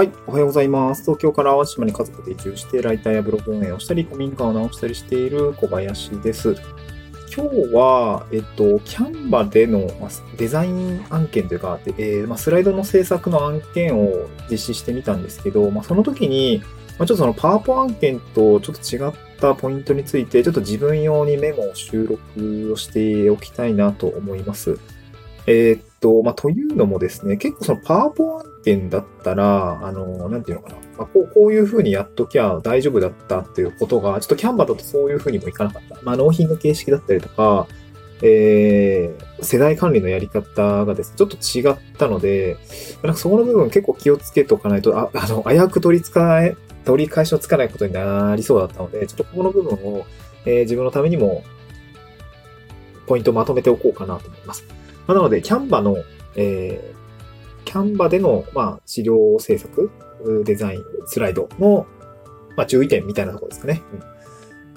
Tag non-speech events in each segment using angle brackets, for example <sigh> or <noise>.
はい、おはようございます。東京から淡路島に家族で移住して、ライターやブログ運営をしたり、古民家を直したりしている小林です。今日は、えっと、キャンバでのデザイン案件というか、えー、ま、スライドの制作の案件を実施してみたんですけど、まあ、その時に、ま、ちょっとそのパワポ案件とちょっと違ったポイントについて、ちょっと自分用にメモを収録をしておきたいなと思います。えー、っと、まあ、というのもですね、結構そのパワーポ案件だったら、あの、なんていうのかな。まあ、こう、こういう風にやっときゃ大丈夫だったっていうことが、ちょっとキャンバだとそういう風にもいかなかった。まあ、納品の形式だったりとか、えー、世代管理のやり方がですね、ちょっと違ったので、なんかそこの部分結構気をつけておかないと、あ、あの、危うく取り使え、取り返しのつかないことになりそうだったので、ちょっとここの部分を、えー、自分のためにも、ポイントをまとめておこうかなと思います。まあ、なので、キャンバの、えー、キャンバでの、まあ、資料制作、デザイン、スライドの、まあ、注意点みたいなところですかね。うん、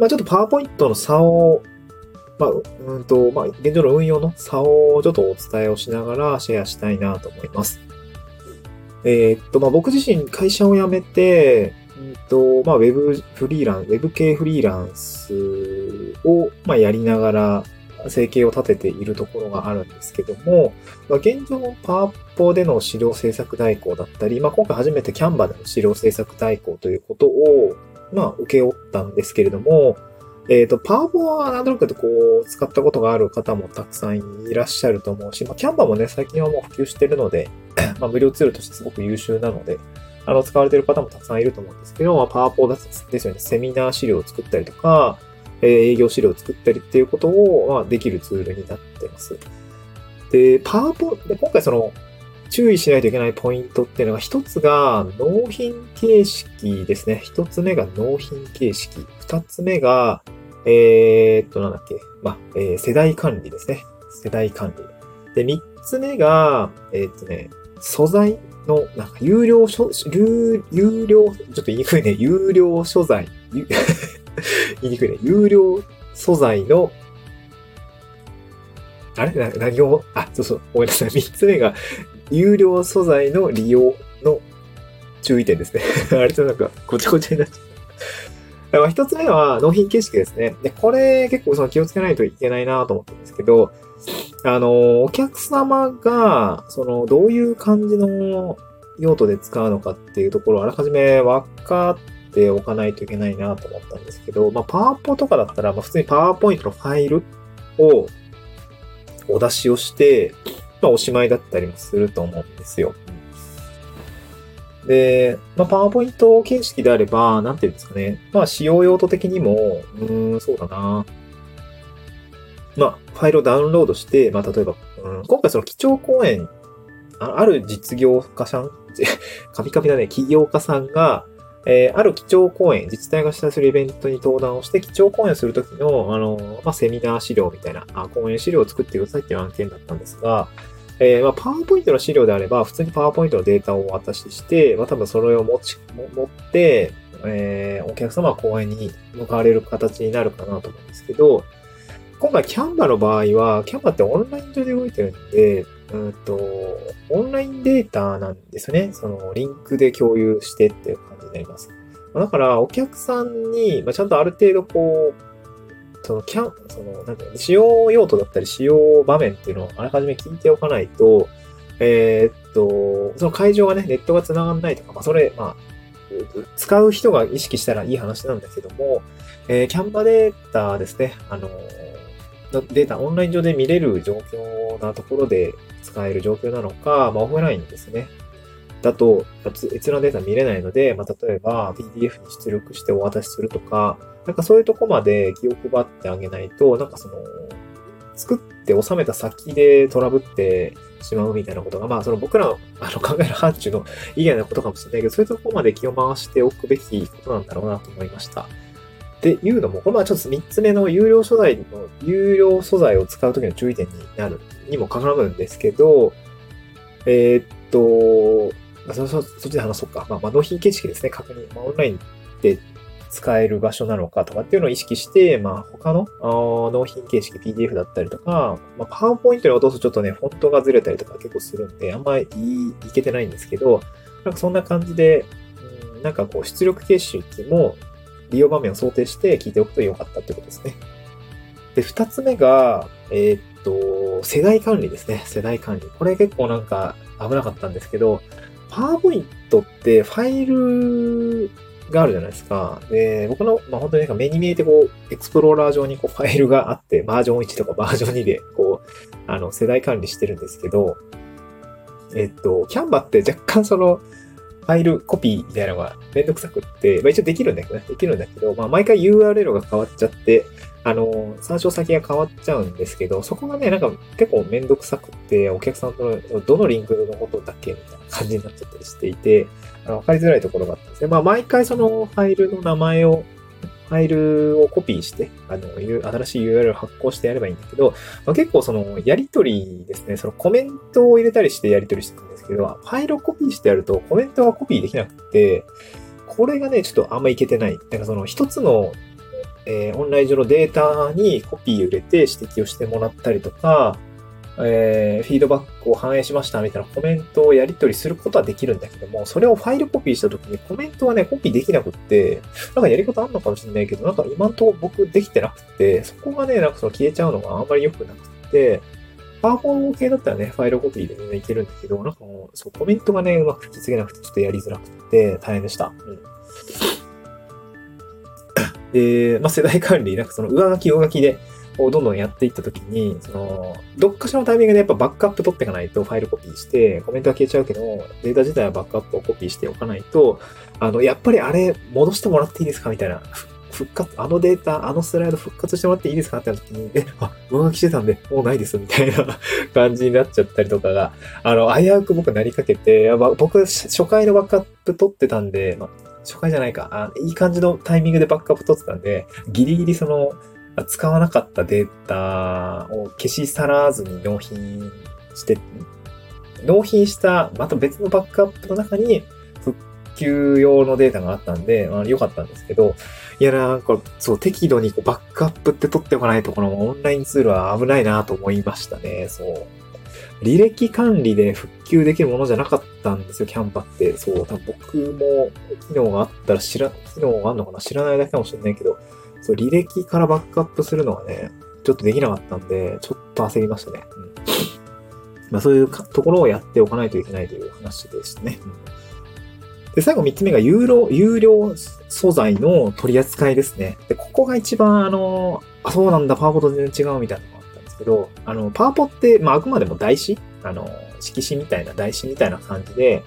まあ、ちょっとパワーポイントの差を、まあ、うんと、まあ、現状の運用の差をちょっとお伝えをしながらシェアしたいなと思います。えー、っと、まあ、僕自身会社を辞めて、うんと、まあ、ウェブフリーランス、ウェブ系フリーランスを、まあ、やりながら、生計を立てているところがあるんですけども、まあ、現状、パワーポでの資料制作代行だったり、まあ、今回初めてキャンバでの資料制作代行ということを、まあ、受け負ったんですけれども、えっ、ー、と、パワーポはなんとなくこう、使ったことがある方もたくさんいらっしゃると思うし、まあ、キャンバもね、最近はもう普及してるので、<coughs> まあ、無料ツールとしてすごく優秀なので、あの、使われている方もたくさんいると思うんですけど、まあ、パワーポですよね、セミナー資料を作ったりとか、え営業資料を作ったりっていうことを、まあ、できるツールになってます。で、パワーポ、で、今回その、注意しないといけないポイントっていうのが、一つが納品形式ですね。一つ目が納品形式。二つ目が、えー、っと、なんだっけ。まあ、えー、世代管理ですね。世代管理。で、三つ目が、えー、っとね、素材の、なんか、有料所、有料、ちょっと言いにくいね。有料所在。<laughs> 言いにくいね。有料素材の、あれ？な何を、あ、そうそう、ごめんなさい。三つ目が、有料素材の利用の注意点ですね。<laughs> あれとなんか、ごちゃごちゃになっちゃった。だ一つ目は納品形式ですね。で、これ結構その気をつけないといけないなと思ったんですけど、あの、お客様が、その、どういう感じの用途で使うのかっていうところをあらかじめ分かっておかないといけないなと思ったんですけど、まあ、パワポとかだったら、まあ、普通にパワーポイントのファイルをお出しをして、まあ、おしまいだったりもすると思うんですよ。で、まあ、パワーポイント形式であれば、なんていうんですかね。まあ、使用用途的にも、うーん、そうだな。まあ、ファイルをダウンロードして、まあ、例えば、うん、今回その基調講演、あある実業家さん、<laughs> カミカミだね、起業家さんが、えー、ある基調講演、自治体が主催するイベントに登壇をして、基調講演するときの、あの、まあ、セミナー資料みたいな、あ講演資料を作ってくださいっていう案件だったんですが、えー、まあ、パワーポイントの資料であれば、普通にパワーポイントのデータをお渡しして、まあ、多分それを持ち、持って、えー、お客様は講演に向かわれる形になるかなと思うんですけど、今回キャンバの場合は、キャンバってオンライン上で動いてるんで、うんと、オンラインデータなんですね。その、リンクで共有してっていう感なります。だから、お客さんに、まあ、ちゃんとある程度こう、その、キャン、その、なんていうの、使用用途だったり使用場面っていうのをあらかじめ聞いておかないと、えー、っと、その会場がね、ネットが繋がんないとか、まあ、それ、まあ、使う人が意識したらいい話なんだけども、えー、キャンバデータですね、あの、データ、オンライン上で見れる状況なところで使える状況なのか、まあ、オフラインですね。だと、閲覧データ見れないので、まあ、例えば PDF に出力してお渡しするとか、なんかそういうとこまで気を配ってあげないと、なんかその、作って収めた先でトラブってしまうみたいなことが、まあその僕らのあの考える範疇の以外のことかもしれないけど、そういうとこまで気を回しておくべきことなんだろうなと思いました。っていうのも、これはちょっと3つ目の有料素材の、有料素材を使うときの注意点になる、にも絡むんですけど、えー、っと、そ、そ、そっちで話そうか。まあ、納品形式ですね。確認。まあ、オンラインで使える場所なのかとかっていうのを意識して、まあ、他の納品形式 PDF だったりとか、まあ、パワーポイントに落とすとちょっとね、フォントがずれたりとか結構するんで、あんまりいいけてないんですけど、なんかそんな感じで、うん、なんかこう出力形式も利用場面を想定して聞いておくと良かったってことですね。で、二つ目が、えー、っと、世代管理ですね。世代管理。これ結構なんか危なかったんですけど、パワーポイントってファイルがあるじゃないですか。で、僕の、まあ、本当になんか目に見えてこう、エクスプローラー上にこうファイルがあって、バージョン1とかバージョン2で、こう、あの、世代管理してるんですけど、えっと、キャンバって若干その、ファイルコピーみたいなのがめんどくさくって、まあ一応できるんだけどね、できるんだけど、まあ毎回 URL が変わっちゃって、あの、参照先が変わっちゃうんですけど、そこがね、なんか結構めんどくさくって、お客さんとのどのリンクのことだっけみたいな感じになっちゃったりしていて、あの、わかりづらいところがあったんですね。まあ毎回そのファイルの名前をファイルをコピーして、あの、新しい URL を発行してやればいいんだけど、まあ、結構その、やりとりですね、そのコメントを入れたりしてやりとりしてたんですけど、ファイルをコピーしてやるとコメントがコピーできなくて、これがね、ちょっとあんまいけてない。なんかその一つの、えー、オンライン上のデータにコピーを入れて指摘をしてもらったりとか、えー、フィードバックを反映しましたみたいなコメントをやり取りすることはできるんだけども、それをファイルコピーしたときにコメントはね、コピーできなくって、なんかやり方あんのかもしれないけど、なんか今んとこ僕できてなくて、そこがね、なんかその消えちゃうのがあんまり良くなくて、パワフォー系だったらね、ファイルコピーでみんないけるんだけど、なんかもう、そう、コメントがね、うまく引き継げなくて、ちょっとやりづらくて、大変でした。うん。で、まあ、世代管理、なんかその上書き上書きで、をどんどんやっていったときに、その、どっかしらのタイミングでやっぱバックアップ取っていかないとファイルコピーして、コメントは消えちゃうけど、データ自体はバックアップをコピーしておかないと、あの、やっぱりあれ戻してもらっていいですかみたいな。復活、あのデータ、あのスライド復活してもらっていいですかってなった時に、え、あ、上書きしてたんで、もうないです、みたいな <laughs> 感じになっちゃったりとかが、あの、危うく僕なりかけて、僕、初回のバックアップ取ってたんで、ま初回じゃないかあ、いい感じのタイミングでバックアップ取ってたんで、ギリギリその、使わなかったデータを消し去らずに納品して、納品したまた別のバックアップの中に復旧用のデータがあったんで、まあ、良かったんですけど、いやなんか、そう、適度にこうバックアップって取っておかないと、このオンラインツールは危ないなと思いましたね。そう。履歴管理で復旧できるものじゃなかったんですよ、キャンパって。そう、多分僕も機能があったら知ら、機能があるのかな？知らないだけかもしれないけど、そう、履歴からバックアップするのはね、ちょっとできなかったんで、ちょっと焦りましたね。うん。まあそういうところをやっておかないといけないという話でしたね。うんで、最後3つ目が有料、有料素材の取り扱いですね。で、ここが一番あの、あ、そうなんだ、パワポと全然違うみたいなですけど、あの、パワポって、まああくまでも台紙あの、色紙みたいな、台紙みたいな感じで、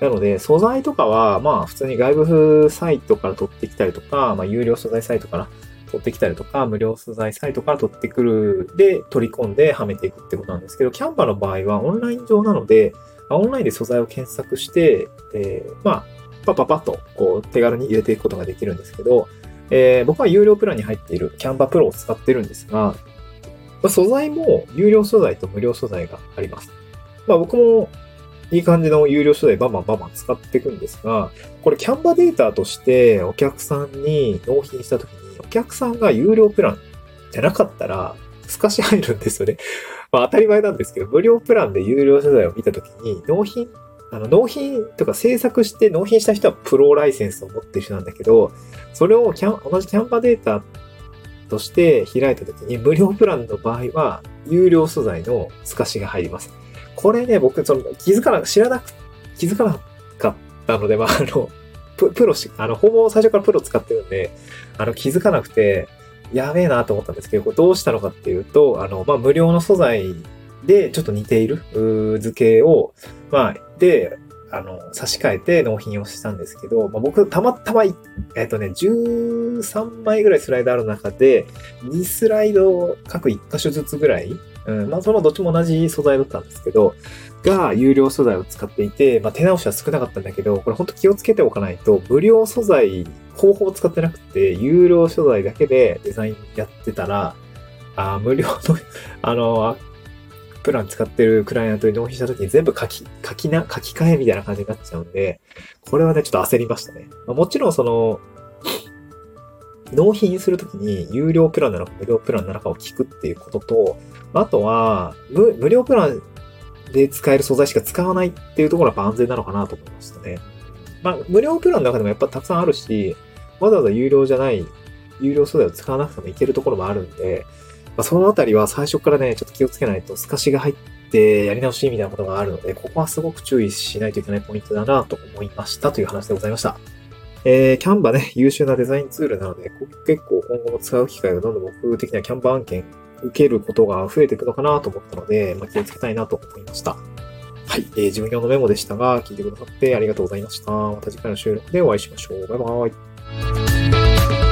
なので、素材とかは、まあ、普通に外部サイトから取ってきたりとか、まあ、有料素材サイトから取ってきたりとか、無料素材サイトから取ってくるで取り込んではめていくってことなんですけど、キャンバの場合はオンライン上なので、オンラインで素材を検索して、えー、まあ、パパパッとこう手軽に入れていくことができるんですけど、えー、僕は有料プランに入っているキャンバプロを使ってるんですが、まあ、素材も有料素材と無料素材があります。まあ僕もいい感じの有料素材バンバンバンバン使っていくんですが、これキャンバデータとしてお客さんに納品したときに、お客さんが有料プランじゃなかったら、透かし入るんですよね。<laughs> まあ当たり前なんですけど、無料プランで有料素材を見たときに、納品、あの、納品とか制作して納品した人はプロライセンスを持ってる人なんだけど、それをキャン、同じキャンバデータとして開いたときに、無料プランの場合は、有料素材の透かしが入ります。これね、僕、その、気づかな、知らなく、気づかなかったので、まあ、あの、ププロし、あの、ほぼ最初からプロ使ってるんで、あの、気づかなくて、やべえなと思ったんですけど、どうしたのかっていうと、あの、まあ、無料の素材でちょっと似ている、図形を、まあ、で、あの、差し替えて納品をしたんですけど、まあ、僕、たまたま、えっ、とね、13枚ぐらいスライドある中で、2スライド各1箇所ずつぐらいうん、まあそのどっちも同じ素材だったんですけど、が有料素材を使っていて、まあ手直しは少なかったんだけど、これほんと気をつけておかないと、無料素材、方法を使ってなくて、有料素材だけでデザインやってたら、あ無料の <laughs> あの、プラン使ってるクライアントに納品した時に全部書き、書きな、書き換えみたいな感じになっちゃうんで、これはね、ちょっと焦りましたね。まあ、もちろんその、納品するときに有料プランなのか無料プランなのかを聞くっていうことと、あとは、無無料プランで使える素材しか使わないっていうところは安全なのかなと思いましたね。まあ、無料プランの中でもやっぱたくさんあるし、わざわざ有料じゃない、有料素材を使わなくてもいけるところもあるんで、まあ、そのあたりは最初からね、ちょっと気をつけないと、透かしが入ってやり直しみたいなことがあるので、ここはすごく注意しないといけないポイントだなと思いましたという話でございました。えー、キャンバね、優秀なデザインツールなので、結構今後も使う機会がどんどん僕的にはキャンバ案件受けることが増えていくのかなと思ったので、まあ、気をつけたいなと思いました。はい、えー、自分用のメモでしたが、聞いてくださってありがとうございました。また次回の収録でお会いしましょう。バイバーイ。